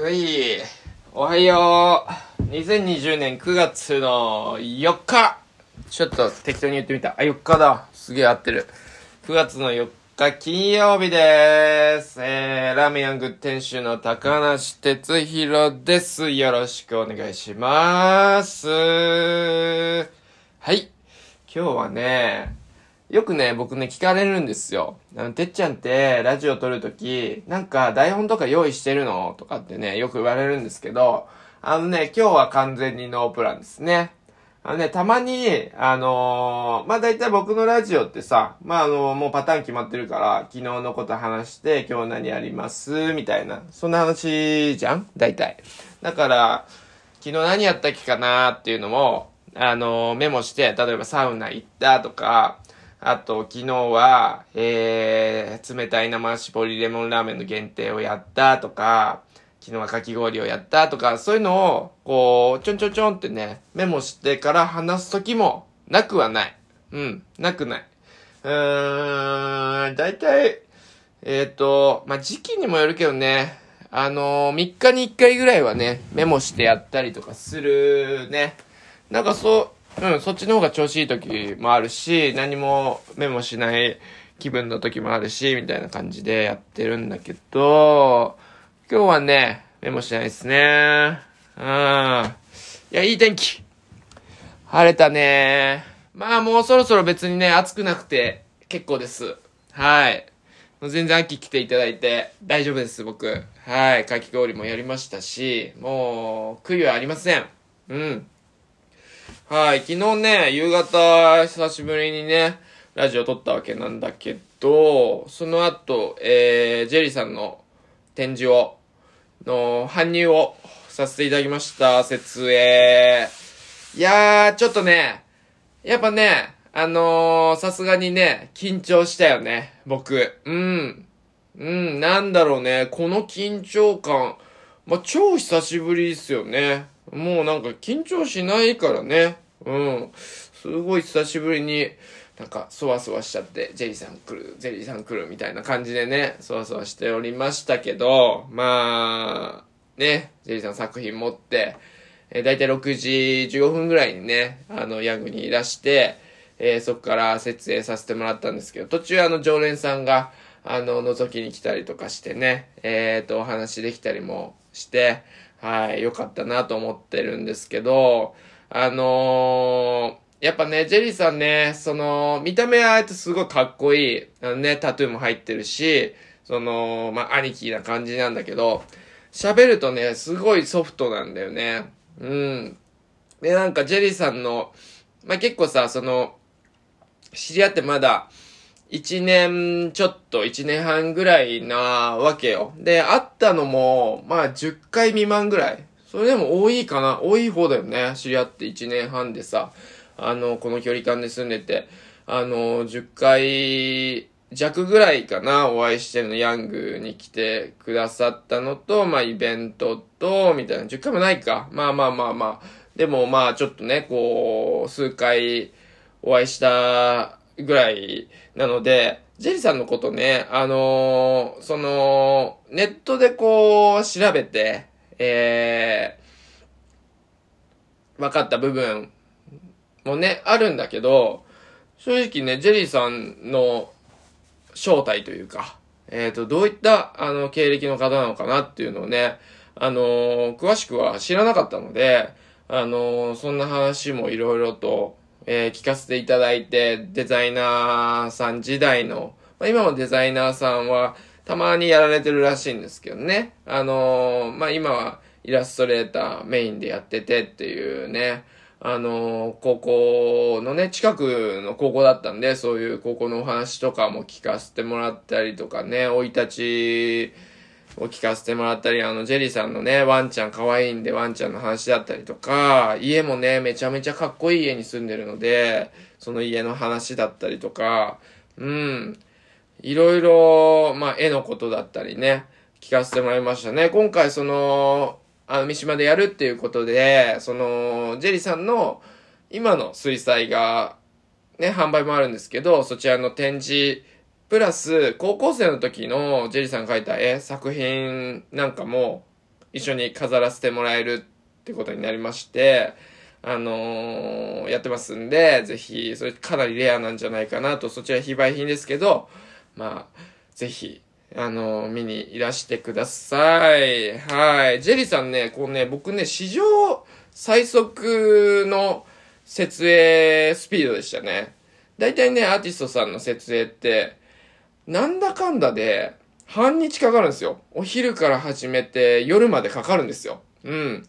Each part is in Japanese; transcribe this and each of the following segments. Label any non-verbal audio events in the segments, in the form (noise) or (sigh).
ういおはよう。2020年9月の4日。ちょっと適当に言ってみた。あ4日だ。すげえ合ってる。9月の4日金曜日でーす。えー、ラーメンヤング店主の高梨哲弘です。よろしくお願いします。はい。今日はねよくね、僕ね、聞かれるんですよ。あの、てっちゃんって、ラジオ撮るとき、なんか、台本とか用意してるの？とかってね、よく言われるんですけど、あのね、今日は完全にノープランですね。あのね、たまに、あのーまあ、大体僕のラジオってさ、まあ、あのもうパターン決まってるから、昨日のこと話して、今日何やります？みたいな、そんな話じゃん？大体。だから、昨日何やったっけかなっていうのも、あのメモして、例えばサウナ行ったとか、あと、昨日は、えー、冷たい生絞りレモンラーメンの限定をやったとか、昨日はかき氷をやったとか、そういうのを、こう、ちょんちょんちょんってね、メモしてから話すときも、なくはない。うん、なくない。うーん、だいたい、えっ、と、まあ、時期にもよるけどね、あのー、3日に1回ぐらいはね、メモしてやったりとかするね。なんかそう、うん、そっちの方が調子いい時もあるし、何もメモしない気分の時もあるし、みたいな感じでやってるんだけど、今日はね、メモしないですね。うん。いや、いい天気。晴れたね。まあもうそろそろ別にね、暑くなくて結構です。はい。もう全然秋来ていただいて大丈夫です、僕。はい。かき氷もやりましたし、もう、悔いはありません。うん。はい。昨日ね、夕方、久しぶりにね、ラジオ撮ったわけなんだけど、その後、えー、ジェリーさんの展示を、の、搬入をさせていただきました。設営。いやー、ちょっとね、やっぱね、あのー、さすがにね、緊張したよね、僕。うん。うん、なんだろうね、この緊張感、まあ、超久しぶりですよね。もうなんか緊張しないからね。うん。すごい久しぶりに、なんか、そわそわしちゃって、ジェリーさん来る、ジェリーさん来るみたいな感じでね、そわそわしておりましたけど、まあ、ね、ジェリーさん作品持って、えー、だいたい6時15分ぐらいにね、あの、ヤングにいらして、えーそこから設営させてもらったんですけど、途中あの、常連さんが、あの、覗きに来たりとかしてね、えっ、と、お話できたりもして、はい、よかったなと思ってるんですけど、あのーやっぱね、ジェリーさんね、その、見た目はあえてすごいかっこいい。あのね、タトゥーも入ってるし、その、まあ、兄貴な感じなんだけど、喋るとね、すごいソフトなんだよね。うん。で、なんかジェリーさんの、まあ、結構さ、その、知り合ってまだ、一年ちょっと、一年半ぐらいなわけよ。で、会ったのも、まあ、10回未満ぐらい。それでも多いかな多い方だよね。知り合って1年半でさ、あの、この距離感で住んでて、あの、10回弱ぐらいかな、お会いしてるの、ヤングに来てくださったのと、まあ、イベントと、みたいな、10回もないか。まあまあまあまあ。でもまあ、ちょっとね、こう、数回お会いしたぐらいなので、ジェリーさんのことね、あのその、ネットでこう、調べて、えー、分かった部分もね、あるんだけど、正直ね、ジェリーさんの正体というか、えっ、と、どういった、あの、経歴の方なのかなっていうのをね、あのー詳しくは知らなかったので、あのーそんな話もいろいろと、え聞かせていただいて、デザイナーさん時代の、まあ、今もデザイナーさんは、たまにやられてるらしいんですけどね。あのまあ、今はイラストレーターメインでやっててっていうね、あの高校のね、近くの高校だったんで、そういう高校のお話とかも聞かせてもらったりとかね、生い立ちを聞かせてもらったり、あの、ジェリーさんのね、ワンちゃん可愛いんでワンちゃんの話だったりとか、家もね、めちゃめちゃかっこいい家に住んでるので、その家の話だったりとか、うん、いろいろ、まあ、絵のことだったりね、聞かせてもらいましたね。今回その、あの、三島でやるっていうことで、その、ジェリーさんの今の水彩画、ね、販売もあるんですけど、そちらの展示、プラス、高校生の時のジェリーさんが描いた絵、作品なんかも、一緒に飾らせてもらえるってことになりまして、あのー、やってますんで、ぜひ、それかなりレアなんじゃないかなと、そちら非売品ですけど、まあ、ぜひ、あの、見にいらしてください。はい。ジェリーさんね、こうね、僕ね、史上最速の設営スピードでしたね。大体ね、アーティストさんの設営って、なんだかんだで、半日かかるんですよ。お昼から始めて夜までかかるんですよ。うん。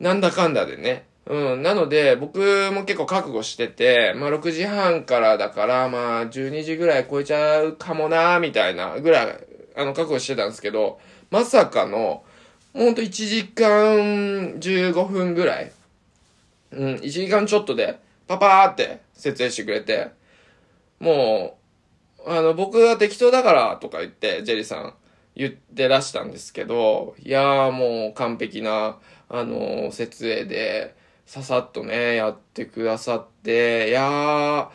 なんだかんだでね。うん。なので、僕も結構覚悟してて、まあ6時半からだから、まあ12時ぐらい超えちゃうかもなみたいなぐらい、あの、覚悟してたんですけど、まさかの、ほんと1時間15分ぐらい。うん、1時間ちょっとで、パパーって設営してくれて、もう、あの、僕が適当だからとか言って、ジェリーさん言ってらしたんですけど、いやーもう完璧な、あの、設営で、ささっとね、やってくださって、いやー、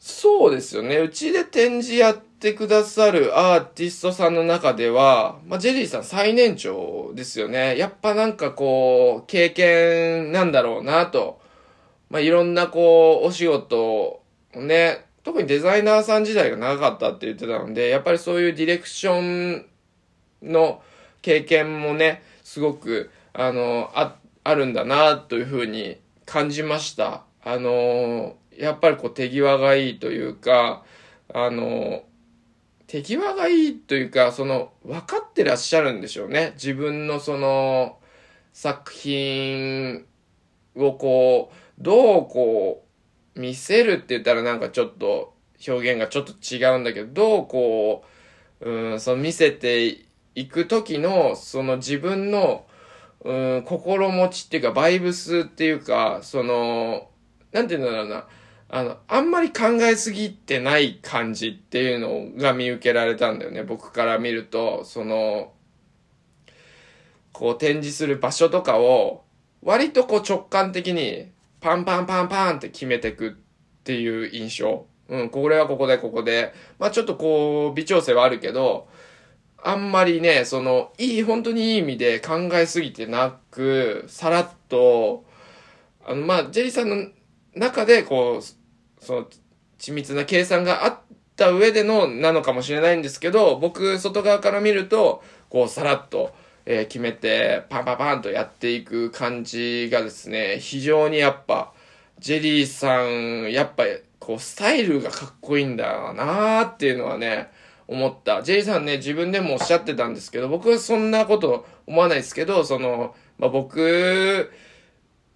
そうですよね。うちで展示やってくださるアーティストさんの中では、まあ、ジェリーさん最年長ですよね。やっぱなんかこう、経験なんだろうなと。まあ、いろんなこう、お仕事をね、特にデザイナーさん時代が長かったって言ってたので、やっぱりそういうディレクションの経験もね、すごく、あの、あっ、あるんだな、というふうに感じました。あの、やっぱりこう手際がいいというか、あの、手際がいいというか、その、分かってらっしゃるんでしょうね。自分のその、作品をこう、どうこう、見せるって言ったらなんかちょっと、表現がちょっと違うんだけど、どうこう、うん、その見せていく時の、その自分の、うん、心持ちっていうか、バイブスっていうか、その、なんて言うんだろうな、あの、あんまり考えすぎてない感じっていうのが見受けられたんだよね、僕から見ると、その、こう展示する場所とかを、割とこう直感的に、パンパンパンパンって決めてくっていう印象。うん、これはここでここで。まあちょっとこう、微調整はあるけど、あんまりね、その、いい、本当にいい意味で考えすぎてなく、さらっと、あの、まあ、ジェリーさんの中で、こう、その、緻密な計算があった上での、なのかもしれないんですけど、僕、外側から見ると、こう、さらっと、えー、決めて、パンパンパンとやっていく感じがですね、非常にやっぱ、ジェリーさん、やっぱ、こう、スタイルがかっこいいんだなーっていうのはね、思った。ジェリーさんね、自分でもおっしゃってたんですけど、僕はそんなこと思わないですけど、その、まあ、僕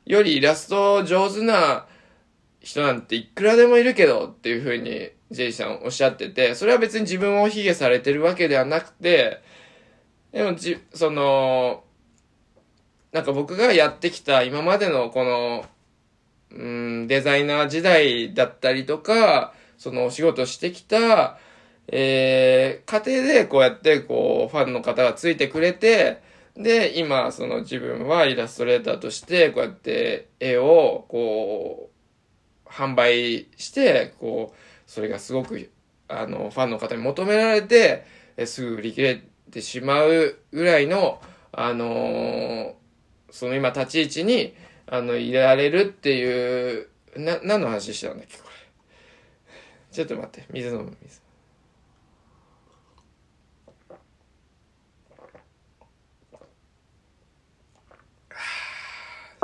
よりイラスト上手な人なんていくらでもいるけどっていう風にジェリーさんおっしゃってて、それは別に自分を卑下されてるわけではなくて、でもじ、その、なんか僕がやってきた今までのこの、うん、デザイナー時代だったりとか、そのお仕事してきた、えー、家庭でこうやってこう、ファンの方がついてくれて、で、今、その自分はイラストレーターとして、こうやって絵を、こう、販売して、こう、それがすごく、あの、ファンの方に求められて、えすぐ売り切れてしまうぐらいの、あのー、その今立ち位置に、あの、いられるっていう、な、何の話してたんだっけ、これ。ちょっと待って、水飲む、水。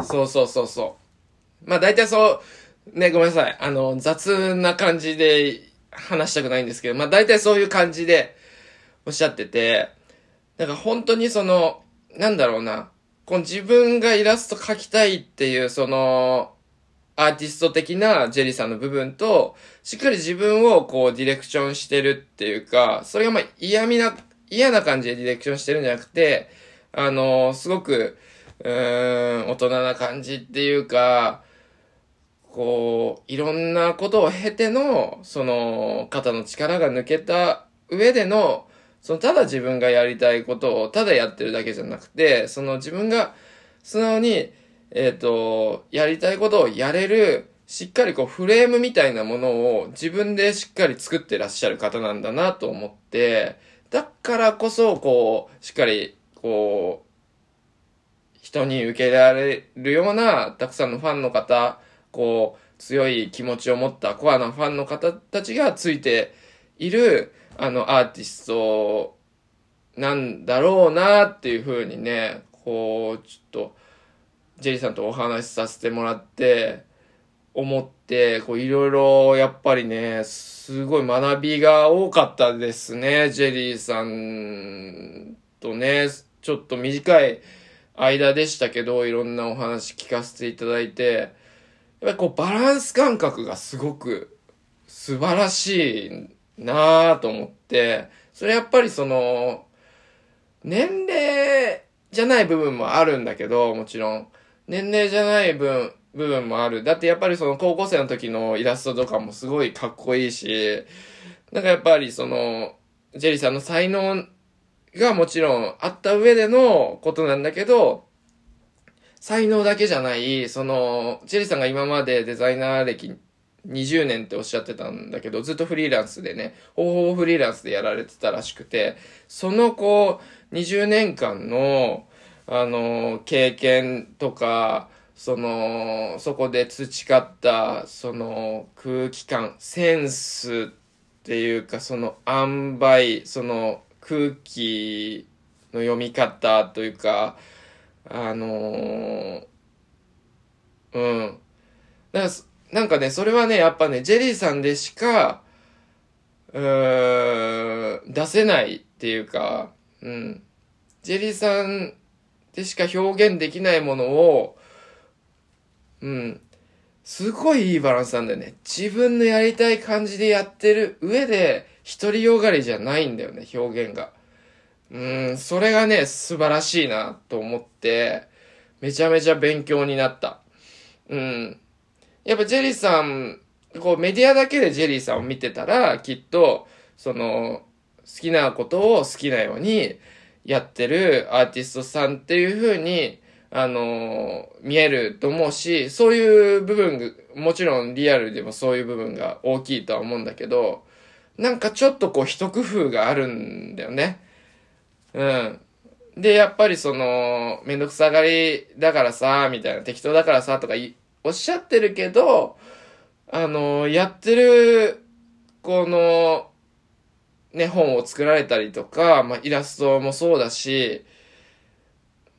そうそうそうそう。まあ大体そう、ね、ごめんなさい。あの、雑な感じで話したくないんですけど、まあ大体そういう感じでおっしゃってて、だから本当にその、なんだろうな、この自分がイラスト描きたいっていうその、アーティスト的なジェリーさんの部分と、しっかり自分をこうディレクションしてるっていうか、それがまあ嫌味な、嫌な感じでディレクションしてるんじゃなくて、あのすごく、うん、大人な感じっていうか、こう、いろんなことを経ての、その、肩の力が抜けた上での、その、ただ自分がやりたいことをただやってるだけじゃなくて、その自分が素直に、えっ、ー、と、やりたいことをやれる、しっかりこうフレームみたいなものを自分でしっかり作ってらっしゃる方なんだなと思って、だからこそこう、しっかりこう、人に受けられるような、たくさんのファンの方、こう、強い気持ちを持ったコアなファンの方たちがついている、あの、アーティストなんだろうなっていうふうにね、こう、ちょっと、ジェリーさんとお話しさせてもらって、思って、こう、いろいろ、やっぱりね、すごい学びが多かったですね。ジェリーさんとね、ちょっと短い間でしたけど、いろんなお話聞かせていただいて、やっぱりこう、バランス感覚がすごく素晴らしいなぁと思って、それやっぱりその、年齢じゃない部分もあるんだけど、もちろん。年齢じゃない分、部分もある。だってやっぱりその高校生の時のイラストとかもすごいかっこいいし、なんかやっぱりその、ジェリーさんの才能がもちろんあった上でのことなんだけど、才能だけじゃない、その、ジェリーさんが今までデザイナー歴20年っておっしゃってたんだけど、ずっとフリーランスでね、ほぼほぼフリーランスでやられてたらしくて、そのこう、20年間の、あの、経験とか、その、そこで培った、その空気感、センスっていうか、その塩梅、その空気の読み方というか、あのうん。なんかね、それはね、やっぱね、ジェリーさんでしか、うーん、出せないっていうか、うん。ジェリーさんでしか表現できないものを、うん。すごいいいバランスなんだよね。自分のやりたい感じでやってる上で、独りよがりじゃないんだよね、表現が。うん、それがね、素晴らしいなと思って、めちゃめちゃ勉強になった。うん。やっぱジェリーさん、こうメディアだけでジェリーさんを見てたら、きっと、その、好きなことを好きなように、やってるアーティストさんっていう風に、あの見えると思うし、そういう部分、もちろんリアルでもそういう部分が大きいとは思うんだけど、なんかちょっとこう一工夫があるんだよね。うん。で、やっぱりその、めんどくさがりだからさ、みたいな、適当だからさ、とかおっしゃってるけど、あのやってる、この、ね、本を作られたりとか、まあ、イラストもそうだし、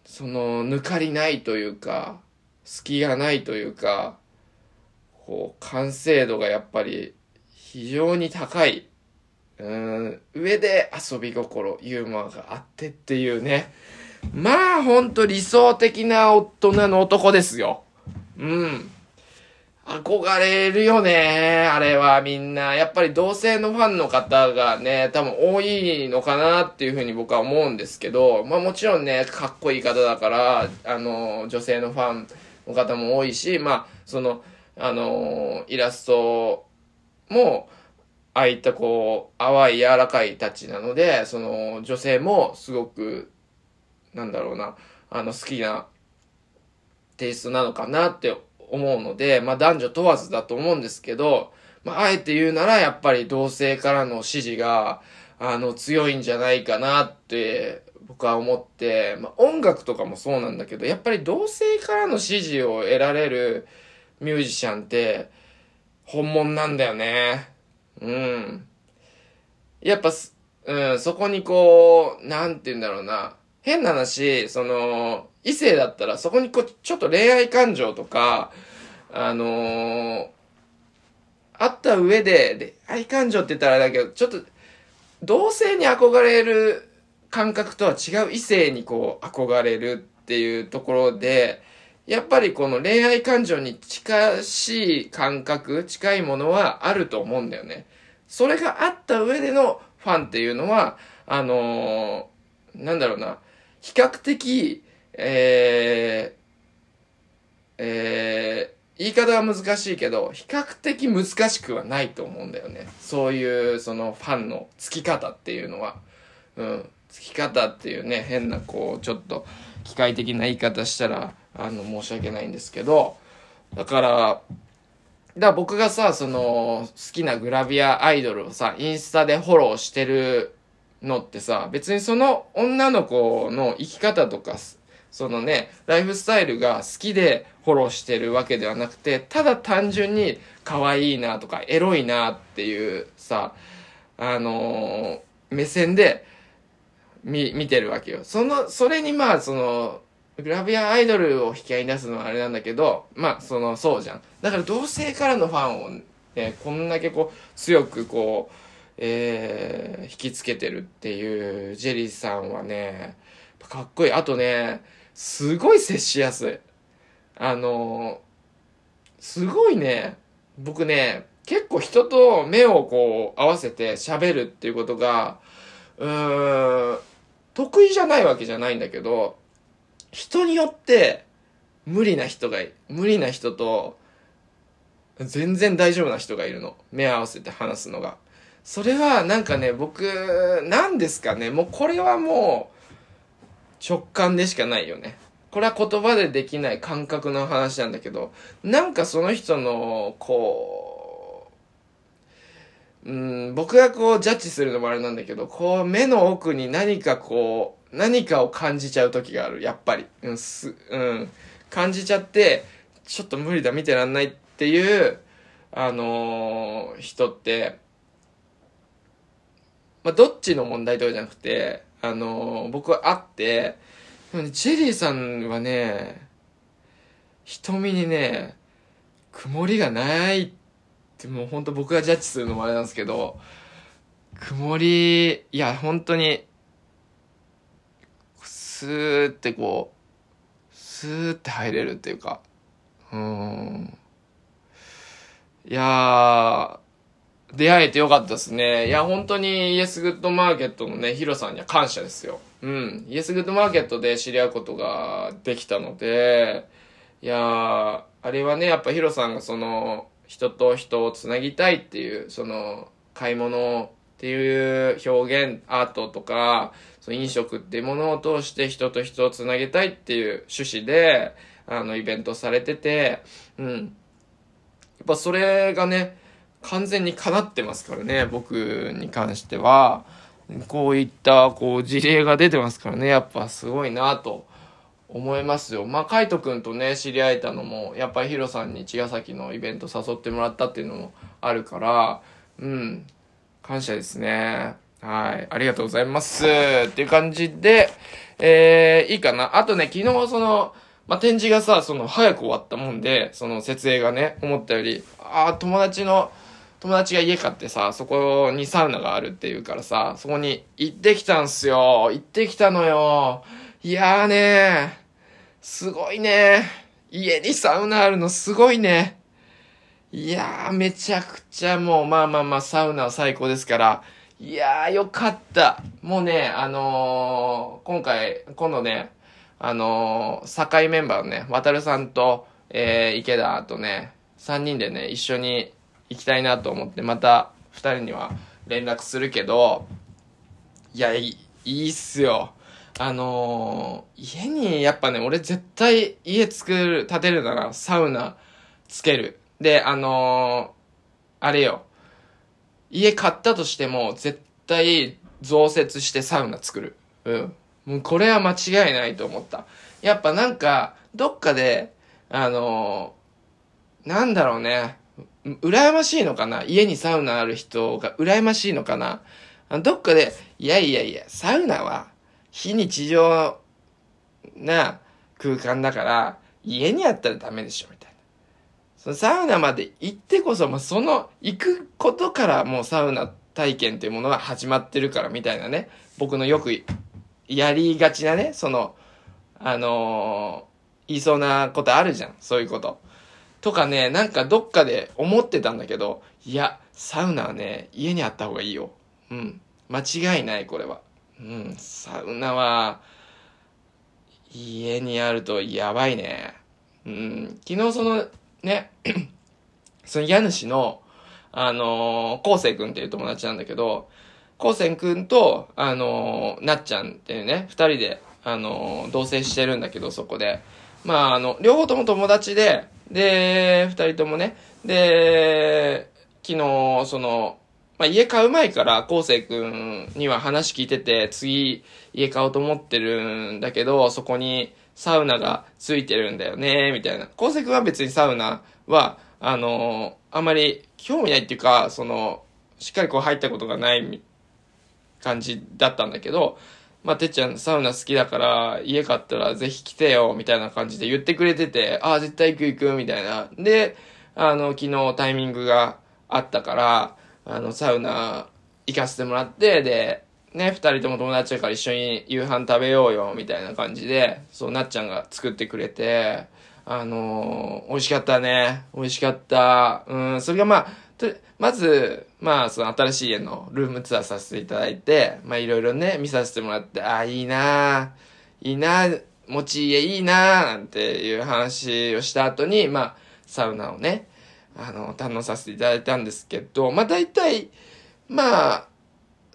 その、抜かりないというか、隙がないというか、こう、完成度がやっぱり非常に高い。うん、上で遊び心、ユーモアがあってっていうね。まあ、ほんと理想的な大人の男ですよ。うん。憧れるよね。あれはみんな。やっぱり同性のファンの方がね、多分多いのかなっていうふうに僕は思うんですけど、まあもちろんね、かっこいい方だから、あの、女性のファンの方も多いし、まあ、その、あの、イラストも、ああいったこう、淡い柔らかいタッチなので、その、女性もすごく、なんだろうな、あの、好きなテイストなのかなって思うので、まあ男女問わずだと思うんですけど、まああえて言うならやっぱり同性からの支持が、あの強いんじゃないかなって僕は思って、まあ音楽とかもそうなんだけど、やっぱり同性からの支持を得られるミュージシャンって本物なんだよね。うん。やっぱ、うん、そこにこう、なんて言うんだろうな。変な話、その、異性だったらそこにこう、ちょっと恋愛感情とか、あのー、あった上で、恋愛感情って言ったらあれだけど、ちょっと、同性に憧れる感覚とは違う異性にこう、憧れるっていうところで、やっぱりこの恋愛感情に近しい感覚、近いものはあると思うんだよね。それがあった上でのファンっていうのは、あのー、なんだろうな、比較的、えー、えー、言い方は難しいけど、比較的難しくはないと思うんだよね。そういう、そのファンのつき方っていうのは。うん。つき方っていうね、変なこう、ちょっと機械的な言い方したら、あの、申し訳ないんですけど、だから、だから僕がさ、その、好きなグラビアアイドルをさ、インスタでフォローしてるのってさ、別にその女の子の生き方とか、そのね、ライフスタイルが好きでフォローしてるわけではなくて、ただ単純に可愛いなとか、エロいなっていうさ、あのー、目線で見、見てるわけよ。その、それにまあ、その、グラビアアイドルを引き合いに出すのはあれなんだけど、まあ、その、そうじゃん。だから同性からのファンをね、こんだけこう、強くこう、えー、引きつけてるっていうジェリーさんはね、かっこいい。あとね、すごい接しやすい。あの、すごいね、僕ね、結構人と目をこう合わせて喋るっていうことが、うーん、得意じゃないわけじゃないんだけど、人によって無理な人がい無理な人と全然大丈夫な人がいるの。目合わせて話すのが。それはなんかね、僕、なんですかね、もうこれはもう直感でしかないよね。これは言葉でできない感覚の話なんだけど、なんかその人の、こう、うん、僕がこうジャッジするのもあれなんだけど、こう目の奥に何かこう、何かを感じちゃう時がある、やっぱり。うん、す、うん、感じちゃって、ちょっと無理だ、見てらんないっていう、あのー、人って、まあ、どっちの問題とかじゃなくて、あの、僕は会って、でもね、ジェリーさんはね、瞳にね、曇りがないって、もう本当僕がジャッジするのもあれなんですけど、曇り、いや、本当に、スーってこう、スーって入れるっていうか、うん。いや、出会えてよかったですね。いや、本当にイエスグッドマーケットのね、ヒロさんには感謝ですよ。うん。イエスグッドマーケットで知り合うことができたので、いやあれはね、やっぱヒロさんがその、人と人をつなぎたいっていう、その、買い物っていう表現、アートとか、その飲食っていうものを通して人と人をつなげたいっていう趣旨で、あの、イベントされてて、うん。やっぱそれがね、完全に叶ってますからね、僕に関しては。こういった、こう、事例が出てますからね、やっぱすごいなと思いますよ。まあ、カイトくんとね、知り合えたのも、やっぱりヒロさんに茅ヶ崎のイベント誘ってもらったっていうのもあるから、うん、感謝ですね。はい、ありがとうございます。っていう感じで、えー、いいかな。あとね、昨日その、まあ、展示がさ、その、早く終わったもんで、その、設営がね、思ったより、ああ、友達の、友達が家買ってさ、そこにサウナがあるっていうからさ、そこに行ってきたんすよ。行ってきたのよ。いやーねすごいね家にサウナあるのすごいね。いやー、めちゃくちゃもう、まあまあまあ、サウナは最高ですから。いやー、よかった。もうね、あのー、今回、今度ね、あのー、境メンバーのね、渡るさんと、えー、池田とね、3人でね、一緒に行きたいなと思って、また2人には連絡するけど、いや、いい、っすよ。あのー、家にやっぱね、俺絶対家作る、建てるならサウナつける。で、あのー、あれよ。家買ったとしても絶対増設してサウナ作る。うん。もうこれは間違いないと思った。やっぱなんか、どっかで、あのー、なんだろうね。羨ましいのかな？家にサウナある人が羨ましいのかな？どっかで、いやいやいや、サウナは非日常な空間だから、家にあったらダメでしょ、みたいな。そのサウナまで行ってこそ、まあ、その行くことからもうサウナ体験っていうものが始まってるから、みたいなね。僕のよくやりがちなね、その、あのー、言いそうなことあるじゃん。そういうこと。とかね、なんかどっかで思ってたんだけど、いや、サウナはね、家にあった方がいいよ。うん。間違いない、これは。うん、サウナは、家にあるとやばいね。うん、昨日その、ね、(clears throat) その家主の、あのー、こうせいくんっていう友達なんだけど、こうせんくんと、あのー、なっちゃんっていうね、二人で、あのー、同棲してるんだけど、そこで。まあ、あの、両方とも友達で、で、二人ともね、で、昨日、その、まあ、家買う前から、昴生くんには話聞いてて、次、家買おうと思ってるんだけど、そこにサウナがついてるんだよね、みたいな。昴生くんは別にサウナは、あのあんまり興味ないっていうか、その、しっかりこう入ったことがない感じだったんだけど、まあ、てっちゃんサウナ好きだから、家買ったらぜひ来てよ、みたいな感じで言ってくれてて、ああ、絶対行く行く、みたいな。で、あの、昨日タイミングがあったから、あの、サウナ行かせてもらって、で、ね、二人とも友達だから一緒に夕飯食べようよ、みたいな感じで、そう、なっちゃんが作ってくれて、あのー、美味しかったね。美味しかった。うん、それがまあ、まず、まあ、その新しい家のルームツアーさせていただいて、まあ、いろいろね、見させてもらって、ああ、いいないいな持ち家いいななんていう話をした後に、まあ、サウナをね、あの、堪能させていただいたんですけど、まあ、大体、まあ、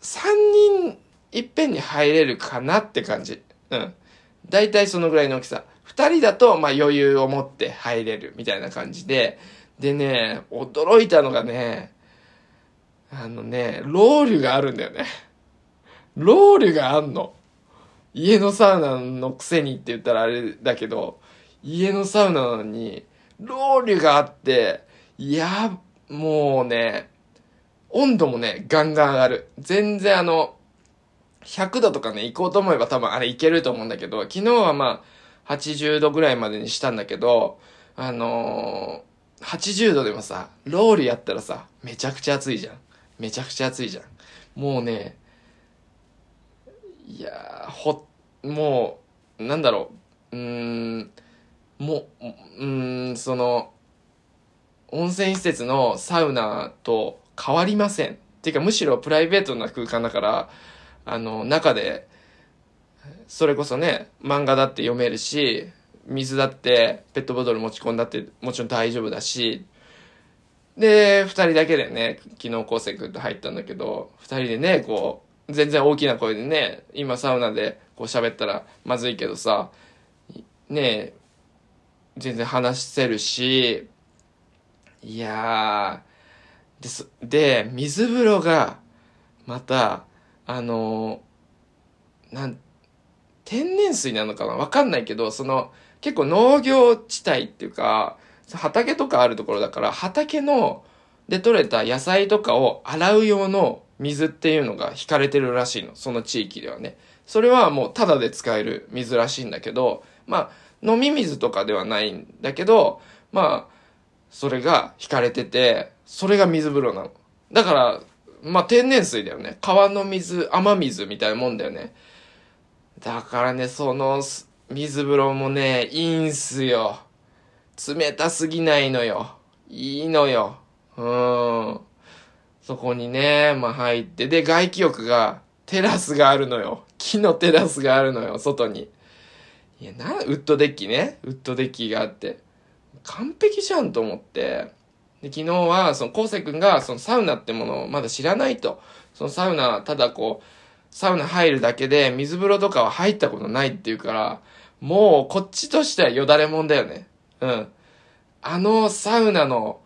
3人いっぺんに入れるかなって感じ。うん。大体そのぐらいの大きさ。2人だと、まあ、余裕を持って入れるみたいな感じで、でね、驚いたのがね、あのね、ロールがあるんだよね。ロールがあんの。家のサウナのくせにって言ったらあれだけど、家のサウナなのに、ロールがあって、いや、もうね、温度もね、ガンガン上がる。全然あの、100度とかね、行こうと思えば多分あれいけると思うんだけど、昨日はまあ、80度ぐらいまでにしたんだけど、あのー、80度でもさ、ロールやったらさ、めちゃくちゃ暑いじゃん。めちゃくちゃ暑いじゃん。もうね、いやほ、もう、なんだろう、うーん、もう、うーん、その、温泉施設のサウナと変わりません。っていうか、むしろプライベートな空間だから、あの、中で、それこそね、漫画だって読めるし、水だってペットボトル持ち込んだってもちろん大丈夫だし、で、二人だけでね、昨日昴生君と入ったんだけど、二人でね、こう、全然大きな声でね、今サウナでこう喋ったらまずいけどさ、ね全然話せるし、いやー、で、で、水風呂が、また、あのなん、天然水なのかな？わかんないけど、その、結構農業地帯っていうか、畑とかあるところだから、畑の、で採れた野菜とかを洗う用の水っていうのが引かれてるらしいの。その地域ではね。それはもうタダで使える水らしいんだけど、まあ、飲み水とかではないんだけど、まあ、それが引かれてて、それが水風呂なの。だから、まあ天然水だよね。川の水、雨水みたいなもんだよね。だからね、その水風呂もね、いいんすよ。冷たすぎないのよ。いいのよ。うん。そこにね、まあ入って、で、外気浴が、テラスがあるのよ。木のテラスがあるのよ、外に。いや、な、ウッドデッキね。ウッドデッキがあって。完璧じゃんと思って。で、昨日は、その、昴生君が、そのサウナってものをまだ知らないと。そのサウナ、ただこう、サウナ入るだけで、水風呂とかは入ったことないっていうから、もう、こっちとしてはよだれもんだよね。うん。あのサウナの、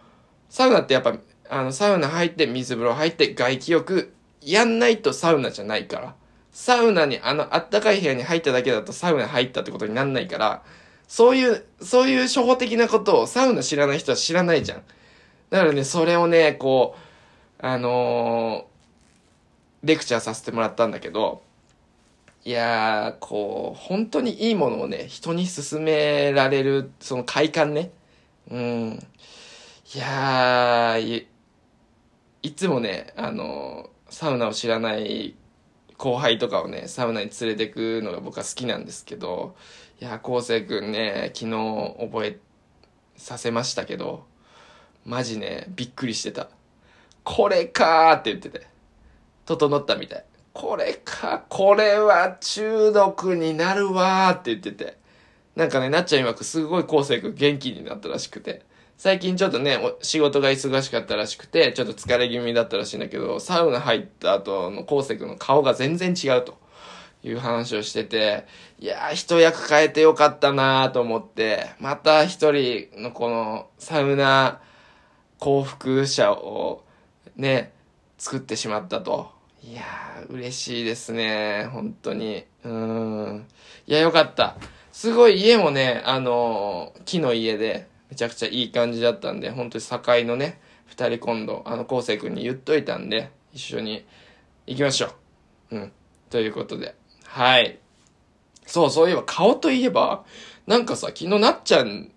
サウナってやっぱ、あの、サウナ入って水風呂入って外気浴やんないとサウナじゃないから。サウナに、あの、あったかい部屋に入っただけだとサウナ入ったってことになんないから、そういう、そういう初歩的なことをサウナ知らない人は知らないじゃん。だからね、それをね、こう、あのー、レクチャーさせてもらったんだけど、いやー、こう、本当にいいものをね、人に勧められる、その快感ね。うん。いやー、い、いつもね、あの、サウナを知らない後輩とかをね、サウナに連れてくのが僕は好きなんですけど、いやー、昴生くんね、昨日覚えさせましたけど、マジね、びっくりしてた。これかーって言ってて。整ったみたい。これか、これは中毒になるわーって言ってて。なんかね、なっちゃん曰くすごい昴生君元気になったらしくて。最近ちょっとね、仕事が忙しかったらしくて、ちょっと疲れ気味だったらしいんだけど、サウナ入った後の昴生君の顔が全然違うという話をしてて、いやー、一役変えてよかったなーと思って、また一人のこのサウナ幸福者をね、作ってしまったと。いやー、嬉しいですね。本当に。うん。いや、よかった。すごい家もね、あのー、木の家で、めちゃくちゃいい感じだったんで、本当に境のね、二人今度、あの、昴生君に言っといたんで、一緒に行きましょう。うん。ということで。はい。そう、そういえば、顔といえば、なんかさ、昨日なっちゃん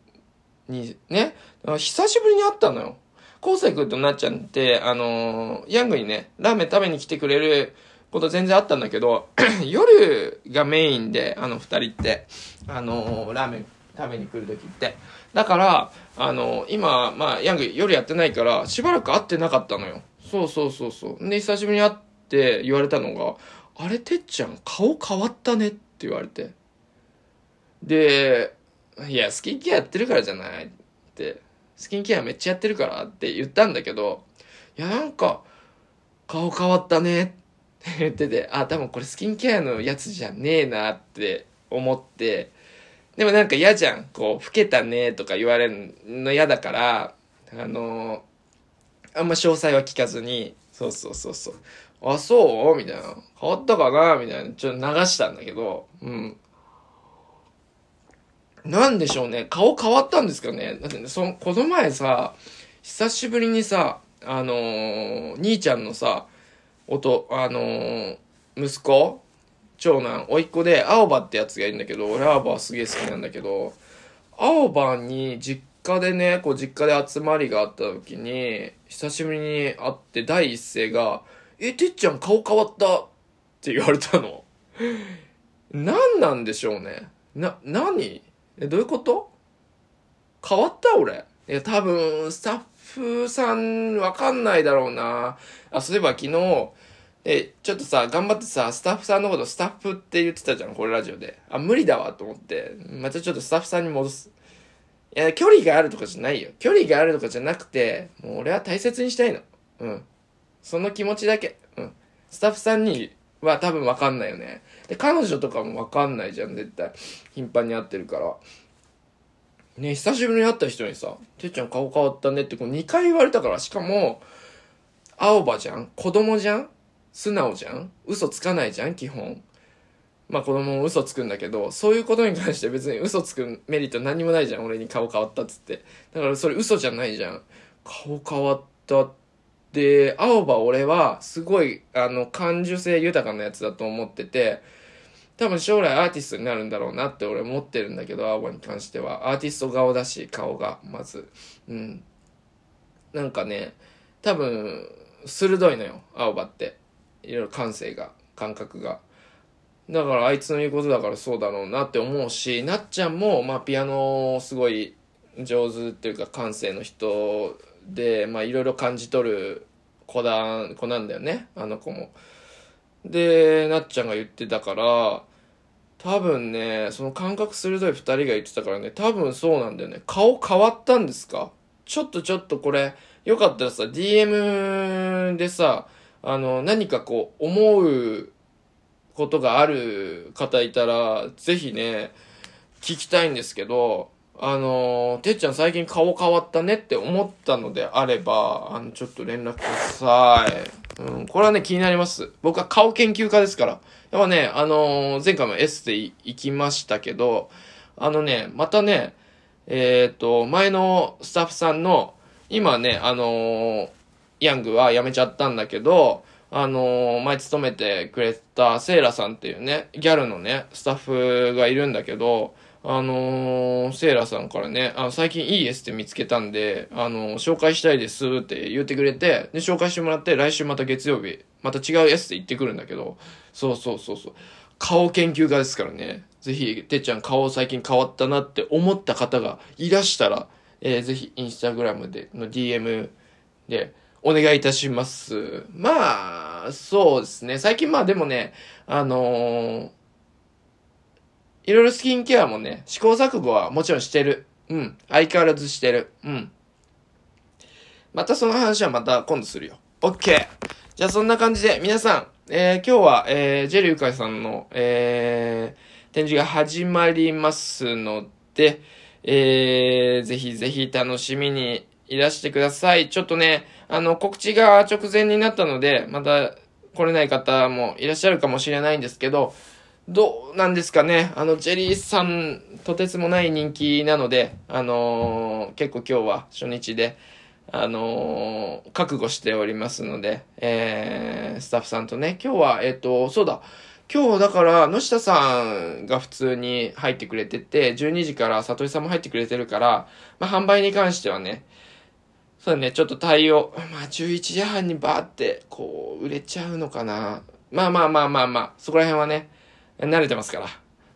にね、久しぶりに会ったのよ。昴生君となっちゃんって、あのー、ヤングにね、ラーメン食べに来てくれること全然あったんだけど、(clears throat) 夜がメインで、あの二人って、あのー、ラーメン食べに来るときって。だから、あのー、今、まあ、ヤング夜やってないから、しばらく会ってなかったのよ。そうそうそうそう。で、久しぶりに会って言われたのが、あれ、てっちゃん、顔変わったねって言われて。で、いや、スキンケアやってるからじゃないって、スキンケアめっちゃやってるからって言ったんだけど、いや、なんか、顔変わったねって (laughs) 言ってて、あ、多分これスキンケアのやつじゃねえなって思って、でもなんか嫌じゃん。こう、老けたねとか言われるの嫌だから、あのー、あんま詳細は聞かずに、そうそうそうそう。あ、そう？みたいな。変わったかな？みたいな。ちょっと流したんだけど、うん。なんでしょうね。顔変わったんですかね。だってね、その、この前さ、久しぶりにさ、あのー、兄ちゃんのさ、音、あのー、息子長男、甥っ子で、青葉ってやつがいるんだけど、俺青葉すげえ好きなんだけど、青葉に実家でね、こう実家で集まりがあった時に、久しぶりに会って第一声が、え、てっちゃん顔変わったって言われたの。何なんでしょうね。な、何？え、どういうこと？変わった俺？いや、多分、スタッフさん、わかんないだろうな。あ、そういえば昨日、え、ちょっとさ、頑張ってさ、スタッフさんのことスタッフって言ってたじゃん、これラジオで。あ、無理だわと思って、またちょっとスタッフさんに戻す。いや、距離があるとかじゃないよ。距離があるとかじゃなくて、もう俺は大切にしたいの。うん。その気持ちだけ。うん。スタッフさんには多分わかんないよね。で、彼女とかもわかんないじゃん、絶対。頻繁に会ってるから。ね、久しぶりに会った人にさ、てっちゃん顔変わったねってこう2回言われたから、しかも、青葉じゃん子供じゃん素直じゃん嘘つかないじゃん基本。まあ子供も嘘つくんだけど、そういうことに関して別に嘘つくメリット何もないじゃん。俺に顔変わったっつって。だからそれ嘘じゃないじゃん。顔変わったって、青葉俺はすごい、あの、感受性豊かなやつだと思ってて、多分将来アーティストになるんだろうなって俺思ってるんだけど、青葉に関しては。アーティスト顔だし、顔が、まず。うん。なんかね、多分、鋭いのよ、青葉って。いろいろ感性が、感覚が。だからあいつの言うことだからそうだろうなって思うし、なっちゃんも、まあピアノすごい上手っていうか感性の人で、まあいろいろ感じ取る子だ、子なんだよね、あの子も。で、なっちゃんが言ってたから、多分ね、その感覚鋭い二人が言ってたからね、多分そうなんだよね。顔変わったんですか？ちょっとちょっとこれ、よかったらさ、DM でさ、あの、何かこう、思うことがある方いたら、ぜひね、聞きたいんですけど、あの、てっちゃん最近顔変わったねって思ったのであれば、あの、ちょっと連絡ください。うん、これはね、気になります。僕は顔研究家ですから。やっぱね、あのー、前回もエステ行きましたけど、あのね、またね、えっ、ー、と、前のスタッフさんの、今ね、あのー、ヤングは辞めちゃったんだけど、あの前勤めてくれたセイラさんっていうね、ギャルのね、スタッフがいるんだけど、あのー、セイラさんからね、あ、最近いいエステ見つけたんで、あのー、紹介したいですって言ってくれて、で、紹介してもらって、来週また月曜日、また違うエステ行ってくるんだけど、そうそうそうそう。顔研究家ですからね。ぜひ、てっちゃん顔最近変わったなって思った方がいらしたら、えー、ぜひ、インスタグラムで、の DM で、お願いいたします。まあ、そうですね。最近まあでもね、あのー、いろいろスキンケアもね、試行錯誤はもちろんしてる。うん。相変わらずしてる。うん。またその話はまた今度するよ。OK! じゃあそんな感じで皆さん、えー、今日は、えー、ジェリーゆかいさんの、えー、展示が始まりますので、えー、ぜひぜひ楽しみにいらしてください。ちょっとね、あの、告知が直前になったので、また来れない方もいらっしゃるかもしれないんですけど、どうなんですかね。あの、ジェリーさん、とてつもない人気なので、あのー、結構今日は初日で、あのー、覚悟しておりますので、えー、スタッフさんとね、今日は、えっ、ー、と、そうだ、今日だから、野下さんが普通に入ってくれてて、12時から里井さんも入ってくれてるから、まあ、販売に関してはね、そうだね、ちょっと対応、まあ、11時半にバーって、こう、売れちゃうのかな。まあまあまあまあまあ、そこら辺はね、慣れてますから。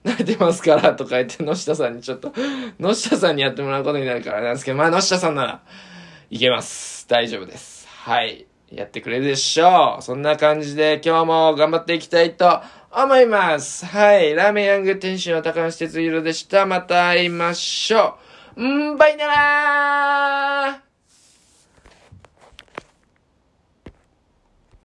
慣れてますからとか言って、野下さんにちょっと、野下さんにやってもらうことになるからなんですけど、まあ野下さんなら、いけます。大丈夫です。はい。やってくれるでしょう。そんな感じで今日も頑張っていきたいと思います。はい。ラーメンヤング天使の高橋哲弘でした。また会いましょう。ん、バイならー